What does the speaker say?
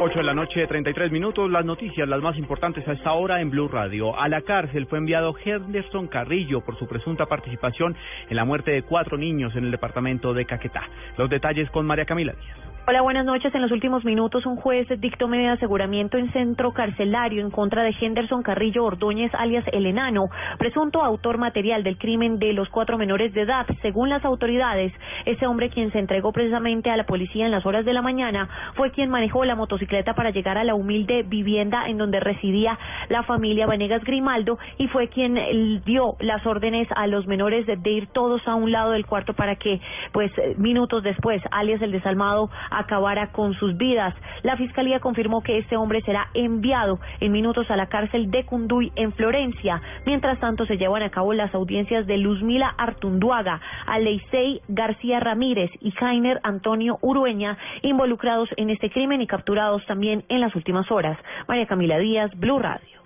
8 de la noche, 33 minutos. Las noticias, las más importantes a esta hora en Blue Radio. A la cárcel fue enviado Henderson Carrillo por su presunta participación en la muerte de cuatro niños en el departamento de Caquetá. Los detalles con María Camila Díaz. Hola, buenas noches. En los últimos minutos, un juez dictó medida de aseguramiento en centro carcelario en contra de Henderson Carrillo Ordóñez, alias El Enano, presunto autor material del crimen de los cuatro menores de edad. Según las autoridades, ese hombre, quien se entregó precisamente a la policía en las horas de la mañana, fue quien manejó la motocicleta para llegar a la humilde vivienda en donde residía la familia Vanegas Grimaldo y fue quien dio las órdenes a los menores de, ir todos a un lado del cuarto para que, pues, minutos después, alias el desalmado, acabara con sus vidas. La fiscalía confirmó que este hombre será enviado en minutos a la cárcel de Cunduy en Florencia. Mientras tanto, se llevan a cabo las audiencias de Luzmila Artunduaga, Aleisei García Ramírez y Jainer Antonio Urueña, involucrados en este crimen y capturados también en las últimas horas. María Camila Díaz, Blue Radio.